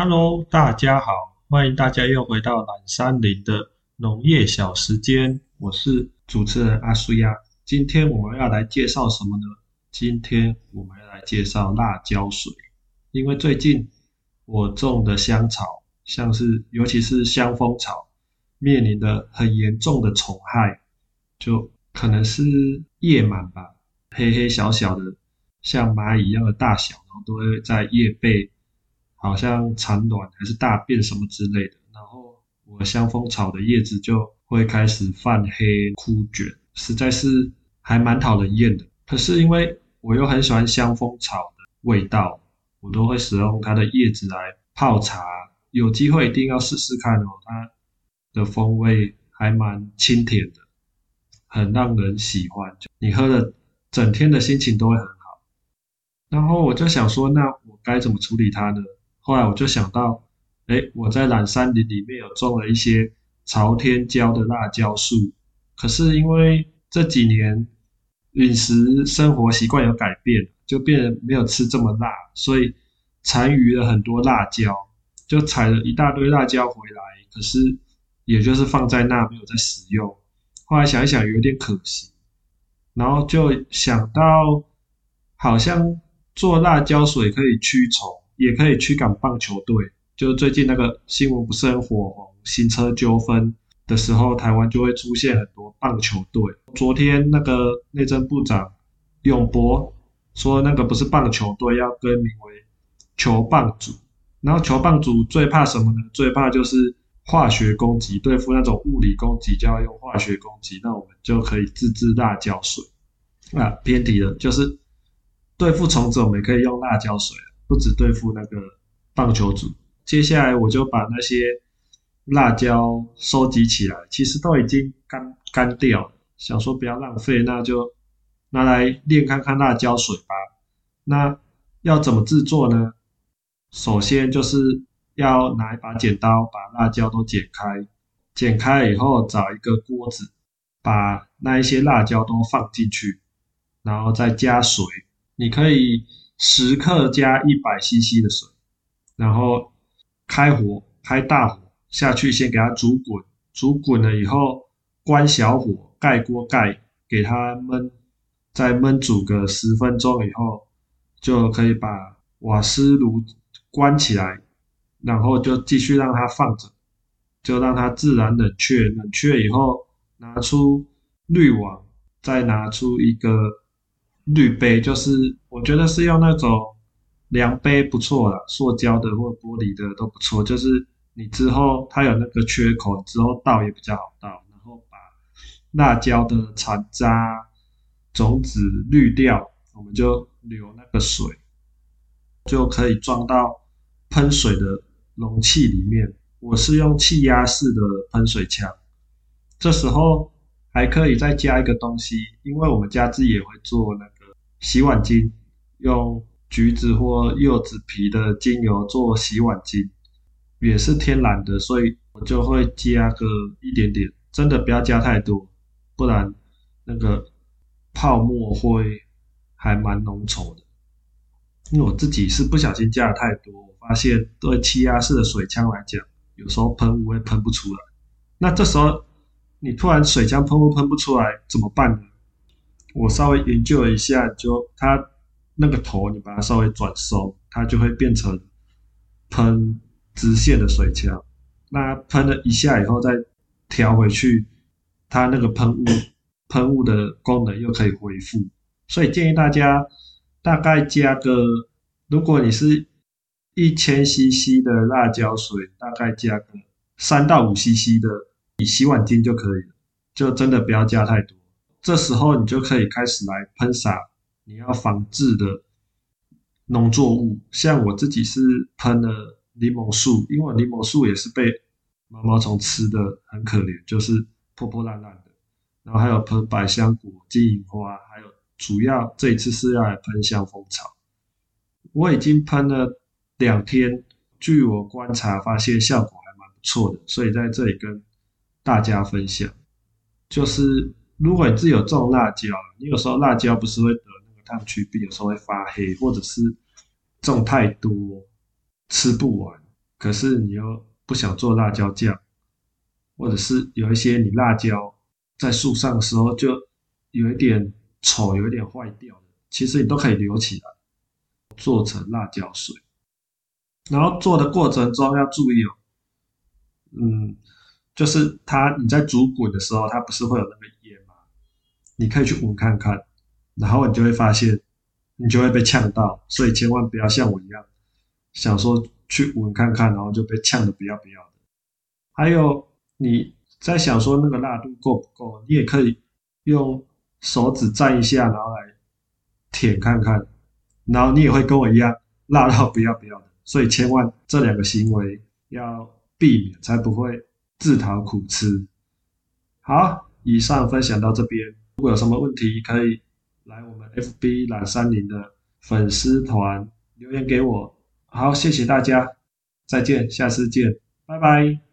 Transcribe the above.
Hello，大家好，欢迎大家又回到蓝山林的农业小时间，我是主持人阿苏亚。今天我们要来介绍什么呢？今天我们要来介绍辣椒水，因为最近我种的香草，像是尤其是香蜂草，面临的很严重的虫害，就可能是叶螨吧，黑黑小小的，像蚂蚁一样的大小，然后都会在叶背。好像产卵还是大便什么之类的，然后我香蜂草的叶子就会开始泛黑枯卷，实在是还蛮讨人厌的。可是因为我又很喜欢香蜂草的味道，我都会使用它的叶子来泡茶。有机会一定要试试看哦，它的风味还蛮清甜的，很让人喜欢。你喝了整天的心情都会很好。然后我就想说，那我该怎么处理它呢？后来我就想到，哎，我在蓝山林里面有种了一些朝天椒的辣椒树，可是因为这几年饮食生活习惯有改变，就变得没有吃这么辣，所以残余了很多辣椒，就采了一大堆辣椒回来，可是也就是放在那没有在使用。后来想一想，有点可惜，然后就想到，好像做辣椒水可以驱虫。也可以驱赶棒球队，就是最近那个新闻不是很火红，新车纠纷的时候，台湾就会出现很多棒球队。昨天那个内政部长永博说，那个不是棒球队，要更名为球棒组。然后球棒组最怕什么呢？最怕就是化学攻击，对付那种物理攻击就要用化学攻击。那我们就可以自制辣椒水。啊，偏题了，就是对付虫子，我们可以用辣椒水。不止对付那个棒球组，接下来我就把那些辣椒收集起来，其实都已经干干掉了。想说不要浪费，那就拿来练看看辣椒水吧。那要怎么制作呢？首先就是要拿一把剪刀，把辣椒都剪开。剪开以后，找一个锅子，把那一些辣椒都放进去，然后再加水。你可以。十克加一百 CC 的水，然后开火，开大火下去，先给它煮滚，煮滚了以后关小火，盖锅盖，给它焖，再焖煮个十分钟以后，就可以把瓦斯炉关起来，然后就继续让它放着，就让它自然冷却，冷却以后拿出滤网，再拿出一个。滤杯就是我觉得是用那种量杯不错了，塑胶的或玻璃的都不错。就是你之后它有那个缺口，之后倒也比较好倒。然后把辣椒的残渣、种子滤掉，我们就留那个水，就可以装到喷水的容器里面。我是用气压式的喷水枪，这时候还可以再加一个东西，因为我们家自己也会做那个。洗碗巾用橘子或柚子皮的精油做洗碗巾，也是天然的，所以我就会加个一点点，真的不要加太多，不然那个泡沫会还蛮浓稠的。因为我自己是不小心加的太多，我发现对气压式的水枪来讲，有时候喷雾会喷不出来。那这时候你突然水枪喷雾喷不出来怎么办呢？我稍微研究了一下，就它那个头，你把它稍微转收，它就会变成喷直线的水枪。那喷了一下以后，再调回去，它那个喷雾喷雾的功能又可以恢复。所以建议大家大概加个，如果你是一千 CC 的辣椒水，大概加个三到五 CC 的洗碗巾就可以了，就真的不要加太多。这时候你就可以开始来喷洒你要防治的农作物，像我自己是喷了柠檬树，因为柠檬树也是被毛毛虫吃的很可怜，就是破破烂烂的。然后还有喷百香果、金银花，还有主要这一次是要来喷香蜂草。我已经喷了两天，据我观察发现效果还蛮不错的，所以在这里跟大家分享，就是。如果你自己有种辣椒，你有时候辣椒不是会得那个炭疽病，有时候会发黑，或者是种太多吃不完，可是你又不想做辣椒酱，或者是有一些你辣椒在树上的时候就有一点丑，有一点坏掉了，其实你都可以留起来，做成辣椒水。然后做的过程中要注意哦，嗯，就是它你在煮滚的时候，它不是会有那个烟？你可以去闻看看，然后你就会发现，你就会被呛到，所以千万不要像我一样，想说去闻看看，然后就被呛的不要不要的。还有你在想说那个辣度够不够，你也可以用手指蘸一下，然后来舔看看，然后你也会跟我一样辣到不要不要的。所以千万这两个行为要避免，才不会自讨苦吃。好，以上分享到这边，如果有什么问题，可以来我们 FB 懒山林的粉丝团留言给我。好，谢谢大家，再见，下次见，拜拜。